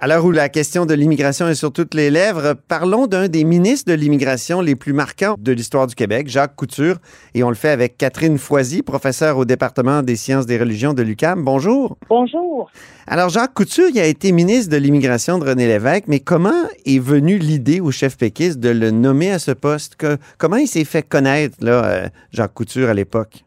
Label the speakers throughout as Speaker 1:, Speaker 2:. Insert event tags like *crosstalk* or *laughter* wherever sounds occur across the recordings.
Speaker 1: À l'heure où la question de l'immigration est sur toutes les lèvres, parlons d'un des ministres de l'immigration les plus marquants de l'histoire du Québec, Jacques Couture, et on le fait avec Catherine Foisy, professeure au département des sciences des religions de l'UQAM. Bonjour.
Speaker 2: Bonjour.
Speaker 1: Alors Jacques Couture, il a été ministre de l'immigration de René Lévesque, mais comment est venue l'idée au chef péquiste de le nommer à ce poste? Que, Comment il s'est fait connaître là, euh, Jacques Couture à l'époque?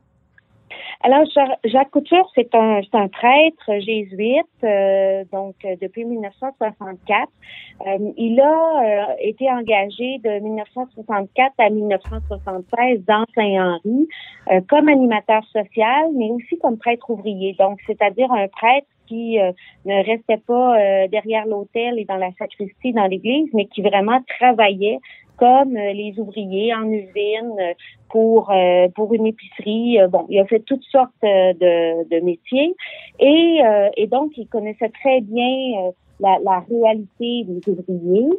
Speaker 2: Alors, Jacques Couture, c'est un, un prêtre jésuite, euh, donc euh, depuis 1964. Euh, il a été engagé de 1964 à 1976 dans Saint-Henri comme animateur social, mais aussi comme prêtre ouvrier. Donc, c'est-à-dire un prêtre qui ne restait pas derrière l'autel et dans la sacristie dans l'église, mais qui vraiment travaillait comme euh, les ouvriers en usine euh, pour euh, pour une épicerie. Bon, il a fait toutes sortes de, de métiers et, et donc il connaissait très bien la, la, réalité des ouvriers.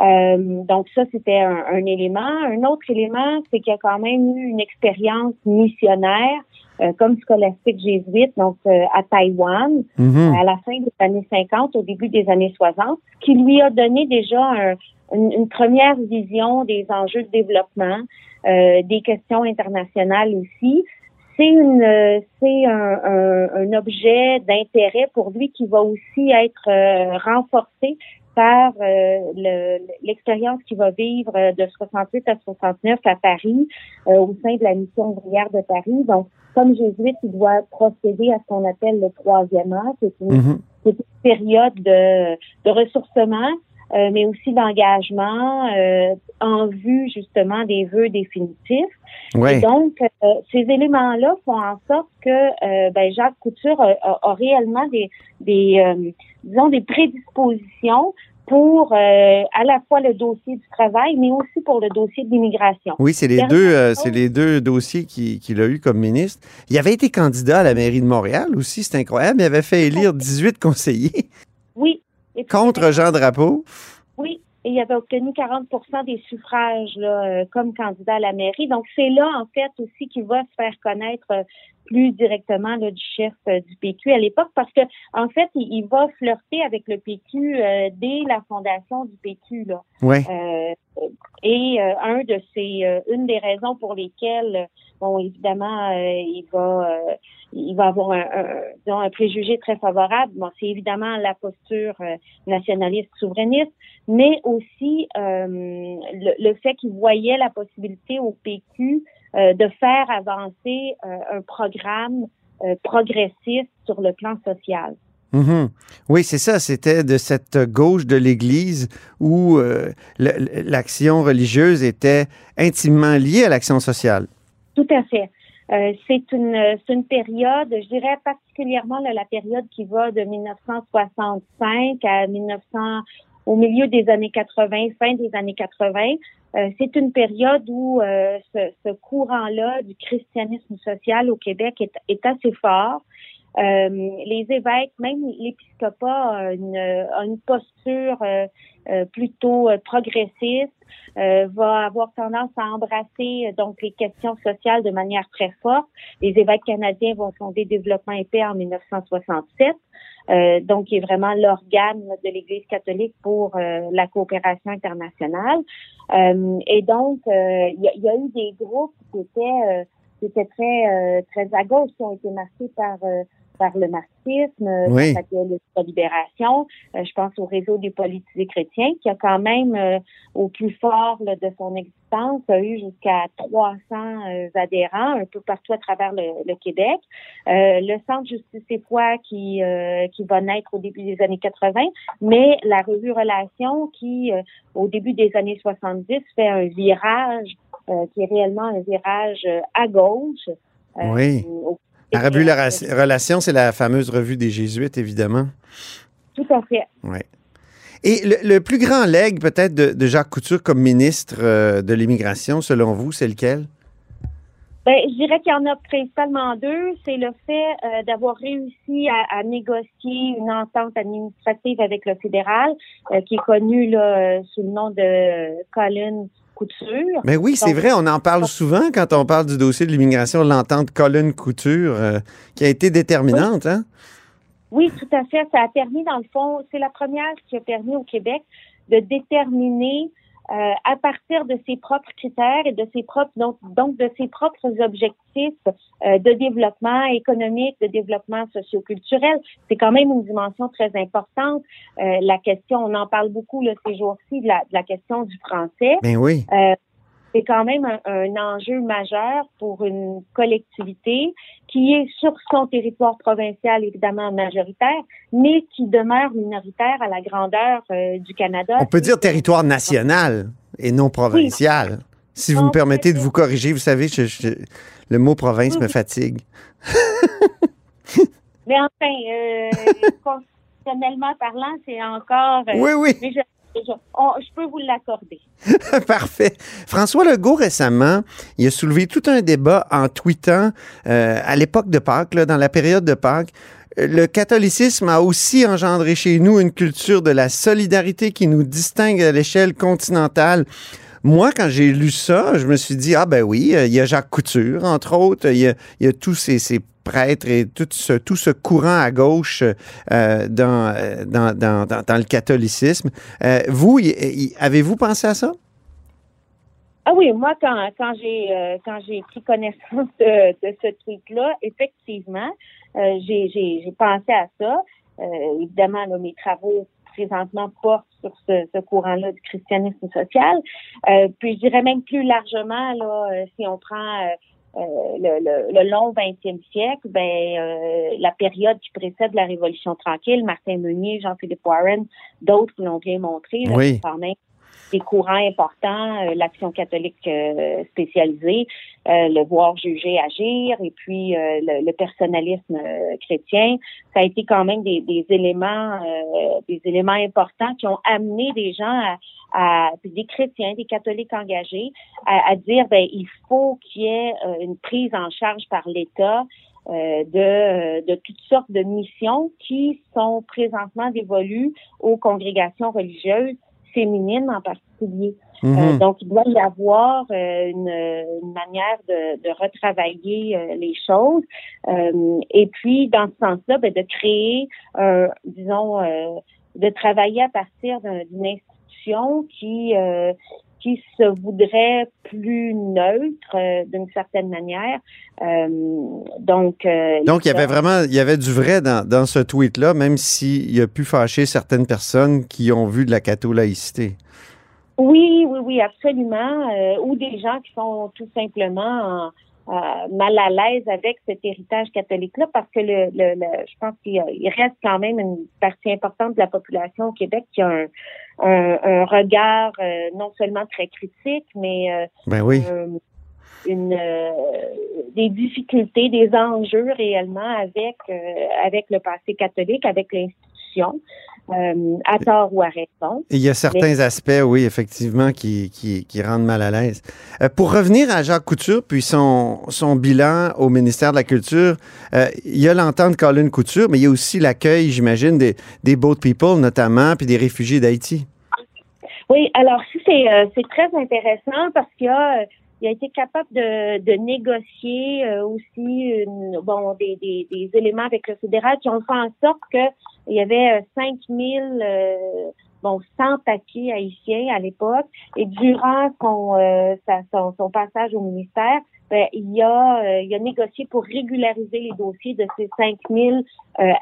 Speaker 2: Euh, donc ça, c'était un, un, élément. Un autre élément, c'est qu'il a quand même eu une expérience missionnaire comme scolastique jésuite, donc à Taïwan, mm-hmm. à la fin des années 50, au début des années 60, qui lui a donné déjà un, une, première vision des enjeux de développement, euh, des questions internationales aussi. C'est une, c'est un, un, un, objet d'intérêt pour lui qui va aussi être euh, renforcé par euh, l'expérience qu'il va vivre de 68 à 69 à Paris, euh, au sein de la mission ouvrière de Paris. Donc, comme jésuite, il doit procéder à ce qu'on appelle le troisième âge. C'est une, mm-hmm. une, période de, de ressourcement euh, mais aussi d'engagement euh, en vue justement des vœux définitifs. Et donc, euh, ces éléments-là font en sorte que ben, Jacques Couture a, réellement des, des disons, des prédispositions pour à la fois le dossier du travail, mais aussi pour le dossier de l'immigration.
Speaker 1: Oui, c'est les deux, c'est les deux dossiers qu'il a eu comme ministre. Il avait été candidat à la mairie de Montréal aussi, c'est incroyable. Il avait fait élire 18 conseillers.
Speaker 2: Oui,
Speaker 1: Contre Jean Drapeau?
Speaker 2: Oui, et il avait obtenu 40% des suffrages là, euh, comme candidat à la mairie. Donc, c'est là, en fait, aussi qu'il va se faire connaître euh, plus directement là, du chef euh, du PQ à l'époque parce que en fait il, va flirter avec le PQ dès la fondation du PQ là.
Speaker 1: Ouais.
Speaker 2: et un de ces une des raisons pour lesquelles bon évidemment il va il va avoir un, un, un préjugé très favorable. Bon, c'est évidemment la posture euh, nationaliste souverainiste, mais aussi euh, le, fait qu'il voyait la possibilité au PQ euh, de faire avancer un programme progressiste sur le plan social.
Speaker 1: Mm-hmm. Oui, c'est ça. C'était de cette gauche de l'Église où l'action religieuse était intimement liée à l'action sociale.
Speaker 2: Tout à fait. Euh, c'est une, une période, je dirais particulièrement la période qui va de 1965 à 1900, au milieu des années 80, fin des années 80. Euh, c'est une période où euh, ce, courant-là du christianisme social au Québec est assez fort. Euh, les évêques, même l'épiscopat, a une, une posture euh, euh, plutôt progressiste, va avoir tendance à embrasser donc les questions sociales de manière très forte. Les évêques canadiens vont fonder Développement et paix en 1967. Euh, donc qui est vraiment l'organe de l'Église catholique pour la coopération internationale. Euh, et donc, il y, y, a eu des groupes qui étaient, qui étaient très, très à gauche, qui ont été marqués par par le marxisme,
Speaker 1: oui.
Speaker 2: la libération. Euh, je pense au réseau des politisés chrétiens qui a quand même, euh, au plus fort de son existence, a eu jusqu'à 300 euh, adhérents un peu partout à travers le, Québec. le Centre Justice et Foi qui, qui va naître au début des années 80, mais la revue Relation qui, au début des années 70, fait un virage qui est réellement un virage à gauche.
Speaker 1: oui. La revue La Relation, c'est la fameuse revue des Jésuites, évidemment.
Speaker 2: Tout à fait.
Speaker 1: Oui. Et le, plus grand legs, peut-être, de, Jacques Couture comme ministre euh, de l'Immigration, selon vous, c'est lequel?
Speaker 2: Bien, je dirais qu'il y en a principalement deux. C'est le fait euh, d'avoir réussi à, négocier une entente administrative avec le fédéral, euh, qui est connu là, sous le nom de Colin Couture.
Speaker 1: Mais oui, c'est vrai, on en parle souvent quand on parle du dossier de l'immigration, l'entente Colin Couture, euh, qui a été déterminante. Hein?
Speaker 2: Oui, tout à fait. Ça a permis, dans le fond, c'est la première qui a permis au Québec de déterminer euh, à partir de ses propres critères et de ses propres donc, donc de ses propres objectifs euh, de développement économique, de développement socioculturel. C'est quand même une dimension très importante. Euh, la question, on en parle beaucoup le ces jours-ci, de la, de la question du français.
Speaker 1: Ben oui
Speaker 2: c'est quand même un, enjeu majeur pour une collectivité qui est sur son territoire provincial, évidemment majoritaire, mais qui demeure minoritaire à la grandeur euh, du Canada.
Speaker 1: On peut dire territoire national et non provincial. Si vous me permettez de vous corriger, vous savez, le mot province me fatigue. *laughs*
Speaker 2: mais enfin, euh, *laughs* constitutionnellement parlant, c'est encore...
Speaker 1: Euh, oui, oui.
Speaker 2: Je, peux vous l'accorder. *laughs*
Speaker 1: Parfait. François Legault, récemment, il a soulevé tout un débat en tweetant euh, à l'époque de Pâques, dans la période de Pâques, le catholicisme a aussi engendré chez nous une culture de la solidarité qui nous distingue à l'échelle continentale. Moi, quand j'ai lu ça, je me suis dit, ah ben oui, il y a Jacques Couture, entre autres, il y a, tous ces prêtres et tout ce, tout ce courant à gauche euh, dans, dans, dans, dans, le catholicisme. Euh, vous, avez-vous pensé à ça?
Speaker 2: Ah oui, moi, quand, quand j'ai euh, quand j'ai pris connaissance de, ce truc-là, effectivement, j'ai, pensé à ça. évidemment, mes travaux présentement portent sur ce, courant-là du christianisme social. puis je dirais même plus largement, là, si on prend euh, le, le, long 20e siècle, ben, euh, la période qui précède la Révolution tranquille, Martin Meunier, Jean-Philippe Warren, d'autres l'ont bien montré,
Speaker 1: oui.
Speaker 2: Des courants importants, euh, l'action catholique spécialisée, le voir juger agir, et puis le, personnalisme chrétien, ça a été quand même des, des éléments, des éléments importants qui ont amené des gens à, à des chrétiens, des catholiques engagés, à, dire ben il faut qu'il y ait euh, une prise en charge par l'État euh, de, de toutes sortes de missions qui sont présentement dévolues aux congrégations religieuses féminines en particulier. Euh, mhm. donc, il doit y avoir une, une, manière de, de retravailler les choses. et puis, dans ce sens-là, ben, de créer, disons, de travailler à partir d'une institution qui euh, qui se voudrait plus neutre euh, d'une certaine manière. Euh, donc,
Speaker 1: donc il y avait vraiment, il y avait du vrai dans, dans ce tweet-là, même s'il a pu fâcher certaines personnes qui ont vu de la catho-laïcité.
Speaker 2: Oui, oui, oui, absolument. ou des gens qui sont tout simplement euh, mal à l'aise avec cet héritage catholique-là parce que le, le, je pense qu'il reste quand même une partie importante de la population au Québec qui a un, un, regard euh, non seulement très critique, mais euh,
Speaker 1: ben oui.
Speaker 2: une des difficultés, des enjeux réellement avec avec le passé catholique, avec l'institution. Euh, à tort ou à raison.
Speaker 1: Il y a certains aspects, oui, effectivement, qui, qui, qui rendent mal à l'aise. Euh, pour revenir à Jacques Couture, puis son, son bilan au ministère de la Culture, euh, il y a l'entente Colin Couture, mais il y a aussi l'accueil, j'imagine, des, des boat people, notamment, puis des réfugiés d'Haïti.
Speaker 2: Oui, alors c'est très intéressant parce qu'il y a il a été capable de, de négocier euh, aussi une, bon des, des, des, éléments avec le fédéral qui ont fait en sorte que il y avait 5000 euh, euh, bon 100 papiers haïtiens à l'époque. Et durant son, euh, son, son passage au ministère ben, il a il a négocié pour régulariser les dossiers de ces 5000 euh,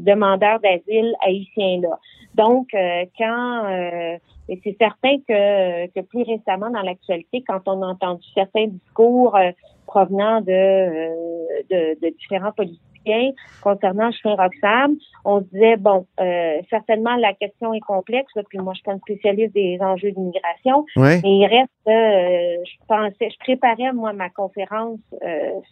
Speaker 2: demandeurs d'asile haïtiens là. Donc quand et c'est certain que, que plus récemment dans l'actualité, quand on a entendu certains discours euh, provenant de, euh, de, de, différents politiciens concernant Chemin Roxham, on disait bon, euh, certainement la question est complexe. puis moi, je suis pas une spécialiste des enjeux d'immigration, mais il reste, je pensais, je préparais moi ma conférence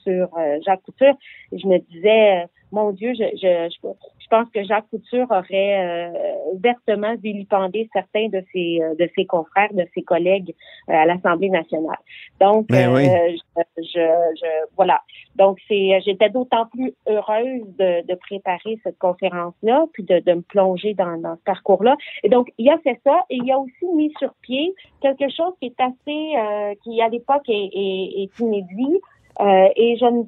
Speaker 2: sur Jacques Couture, et je me disais mon Dieu, je, je, je, pense que Jacques Couture aurait euh, ouvertement vilipendé certains de ses, euh, de ses confrères, de ses collègues euh, à l'Assemblée nationale. Donc,
Speaker 1: ben
Speaker 2: je, je, voilà. Donc, c'est, j'étais d'autant plus heureuse de, de préparer cette conférence-là, puis de, de me plonger dans, dans ce parcours-là. Et donc, il y a fait ça, et il y a aussi mis sur pied quelque chose qui est assez, qui à l'époque est, est, est inédit. et je ne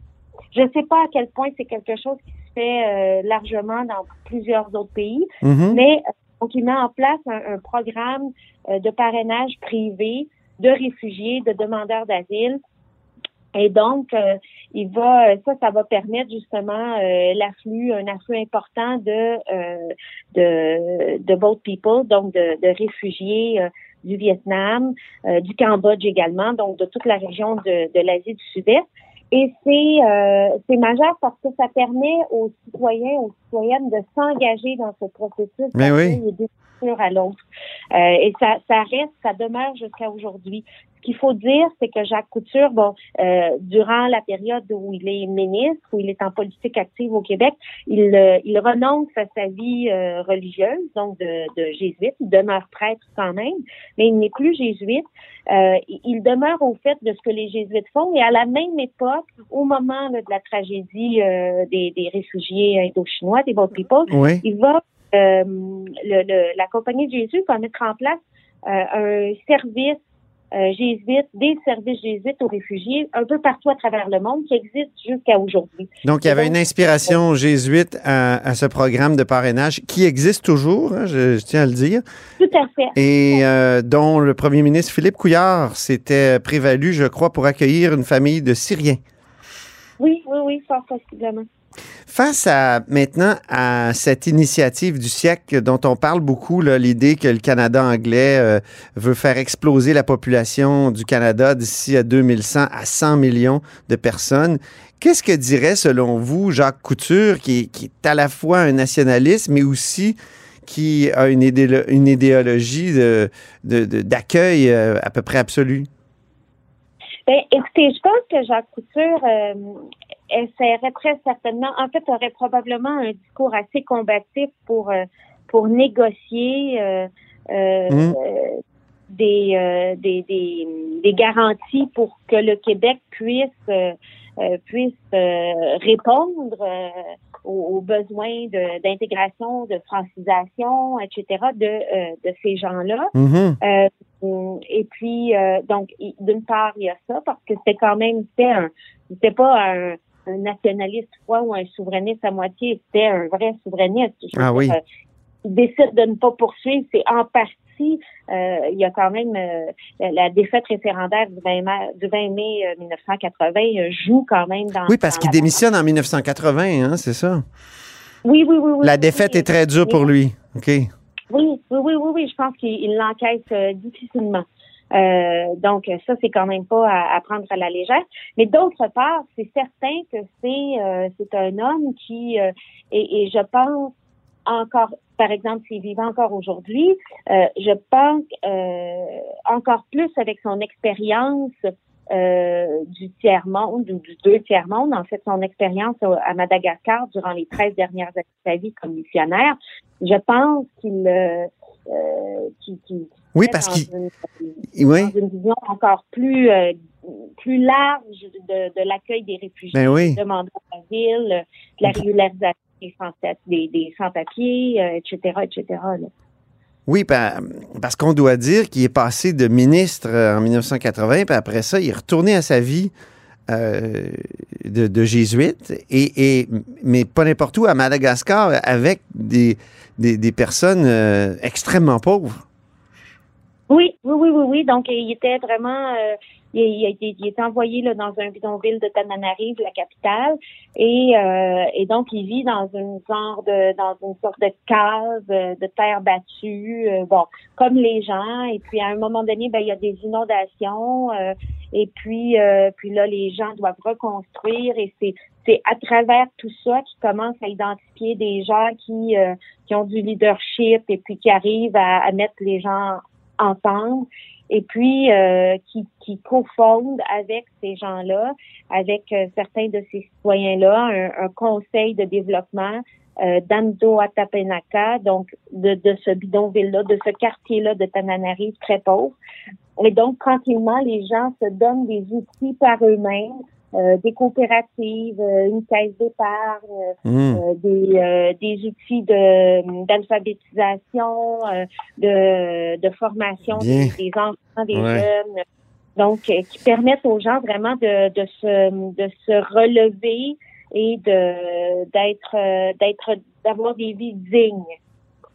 Speaker 2: je ne sais pas à quel point c'est quelque chose fait largement dans plusieurs autres pays.
Speaker 1: Mhm.
Speaker 2: Mais donc, il met en place un, un programme de parrainage privé de réfugiés, de demandeurs d'asile. Et donc, il va, ça, ça va permettre justement l'afflux, un afflux important de de de boat people, donc de, de réfugiés du Vietnam, du Cambodge également, donc de toute la région de, de l'Asie du Sud-Est. Et c'est euh, c'est majeur parce que ça permet aux citoyens, aux citoyennes de s'engager dans ce processus
Speaker 1: Mais oui.
Speaker 2: À l'autre. Euh, et ça, ça reste, ça demeure jusqu'à aujourd'hui. Ce qu'il faut dire, c'est que Jacques Couture, bon, euh, durant la période où il est ministre, où il est en politique active au Québec, il, euh, il renonce à sa vie euh, religieuse, donc de, de jésuite. Il demeure prêtre quand même, mais il n'est plus jésuite. Euh, il demeure au fait de ce que les jésuites font. Et à la même époque, au moment de la tragédie des, des réfugiés indo-chinois, des Boat People,
Speaker 1: Oui.
Speaker 2: il va le, le- la compagnie de Jésus va mettre en place euh, un service euh, jésuite, des services jésuites aux réfugiés un peu partout à travers le monde qui existe jusqu'à aujourd'hui.
Speaker 1: Donc, il y avait une inspiration jésuite à, à ce programme de parrainage qui existe toujours, hein, je, je tiens à le dire,
Speaker 2: Tout à fait.
Speaker 1: et euh, dont le premier ministre Philippe Couillard s'était prévalu, je crois, pour accueillir une famille de Syriens.
Speaker 2: Oui, oui, oui, fort possiblement.
Speaker 1: Face à maintenant à cette initiative du siècle dont on parle beaucoup, l'idée que le Canada anglais euh, veut faire exploser la population du Canada d'ici à 2100 à 100 millions de personnes, qu'est-ce que dirait selon vous Jacques Couture, qui, est- à la fois un nationaliste, mais aussi qui a une, idéolo- une idéologie de- de- d'accueil euh, à peu près absolue?
Speaker 2: Ben, écoutez, je pense que Jacques Couture euh, essaierait très certainement, en fait, aurait probablement un discours assez combatif pour euh, pour négocier euh, euh,
Speaker 1: Mm.
Speaker 2: euh, des, euh, des, des des garanties pour que le Québec puisse euh, puisse euh, répondre euh, aux, aux besoins de- d'intégration, de, francisation, etc. de euh, de ces gens-là. Euh, et puis, euh, donc, d'une part, il y a ça, parce que c'était quand même, c'était un, c'était pas un, un nationaliste froid ou un souverainiste à moitié, c'était un vrai souverainiste. Je
Speaker 1: Ah oui.
Speaker 2: euh, il décide de ne pas poursuivre, c'est en partie, euh, il y a quand même euh, la, la défaite référendaire du 20 mai, du 20 mai euh, 1980 euh, joue quand même dans.
Speaker 1: Oui, parce qu'il démissionne en 1980, hein, c'est ça?
Speaker 2: Oui, oui, oui, oui.
Speaker 1: La défaite
Speaker 2: oui.
Speaker 1: est très dure pour lui. OK?
Speaker 2: Oui, oui, oui, oui, oui. Je pense qu'il il l'encaisse euh, difficilement. Euh, donc, ça, c'est quand même pas à, à prendre à la légère. Mais d'autre part, c'est certain que c'est euh, c'est un homme qui, euh, et, et je pense encore, par exemple, s'il vivait encore aujourd'hui, euh, je pense euh, encore plus avec son expérience euh, du tiers-monde ou du deux tiers-monde, en fait, son expérience à Madagascar durant les 13 dernières années de sa vie comme missionnaire, je pense qu'il euh, euh, qu'il
Speaker 1: Oui, parce qu'il. Oui.
Speaker 2: dans une vision encore plus euh, plus large de, de l'accueil des réfugiés,
Speaker 1: Ben oui.
Speaker 2: des demandeurs d'asile, euh, de la régularisation des sans, des, des sans-papiers, euh, etc., etc. là.
Speaker 1: Oui, pa- parce qu'on doit dire qu'il est passé de ministre euh, en 1980, puis après ça, il est retourné à sa vie euh, de, de jésuite, et, et- mais pas n'importe où, à Madagascar, avec des, des, des personnes euh, extrêmement pauvres.
Speaker 2: Oui, oui, oui, oui, oui. Donc, il était vraiment, euh, il, il il est envoyé là, dans un bidonville de Tananarive, la capitale, et, euh, et donc il vit dans une genre de, dans une sorte de cave euh, de terre battue, euh, bon, comme les gens. Et puis à un moment donné, ben il y a des inondations, euh, et puis, euh, puis là les gens doivent reconstruire, et c'est c'est à travers tout ça qu'ils commencent à identifier des gens qui euh, qui ont du leadership et puis qui arrivent à, à mettre les gens ensemble et puis euh, qui, qui cofondent avec ces gens-là, avec euh, certains de ces citoyens-là, un, un conseil de développement euh, d'Ando Atapenaka, donc de, de ce bidonville-là, de ce quartier-là de Tananarive très pauvre. Et donc, tranquillement, les gens se donnent des outils par eux-mêmes, euh, des coopératives, euh, une caisse d'épargne,
Speaker 1: Hmm.
Speaker 2: euh, des, des outils de d'alphabétisation, de, de formation des, des enfants, des
Speaker 1: Ouais.
Speaker 2: jeunes, donc qui permettent aux gens vraiment de, de se de se relever et de d'être d'être d'avoir des vies dignes.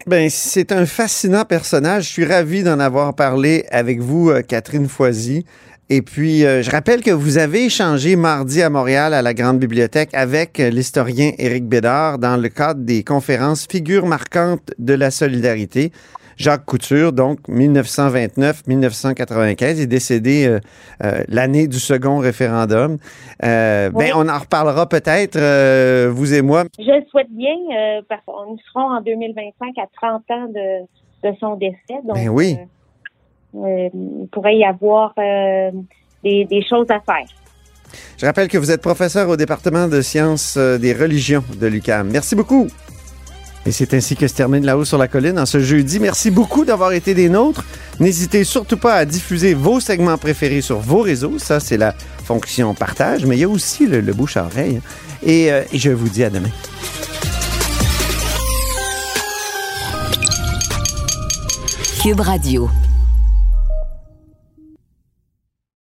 Speaker 1: Ben, c'est un fascinant personnage. Je suis ravi d'en avoir parlé avec vous, Catherine Foisy. Et puis, euh, je rappelle que vous avez échangé mardi à Montréal à la Grande Bibliothèque avec l'historien Éric Bédard dans le cadre des conférences Figures marquantes de la solidarité. Jacques Couture, donc 1929-1995, est décédé euh, euh, l'année du second référendum. Ben, on en reparlera peut-être, vous et moi.
Speaker 2: Je le souhaite bien, parce qu'on sera en 2025 à 30 ans de, de son décès. Donc,
Speaker 1: ben oui.
Speaker 2: Euh, il pourrait y avoir euh, des, choses à faire.
Speaker 1: Je rappelle que vous êtes professeur au département de sciences euh, des religions de l'UQAM. Merci beaucoup. Et c'est ainsi que se termine La Haut sur la Colline en ce jeudi. Merci beaucoup d'avoir été des nôtres. N'hésitez surtout pas à diffuser vos segments préférés sur vos réseaux. Ça, c'est la fonction partage, mais il y a aussi le, bouche à oreille. Et, et je vous dis à demain. Cube Radio.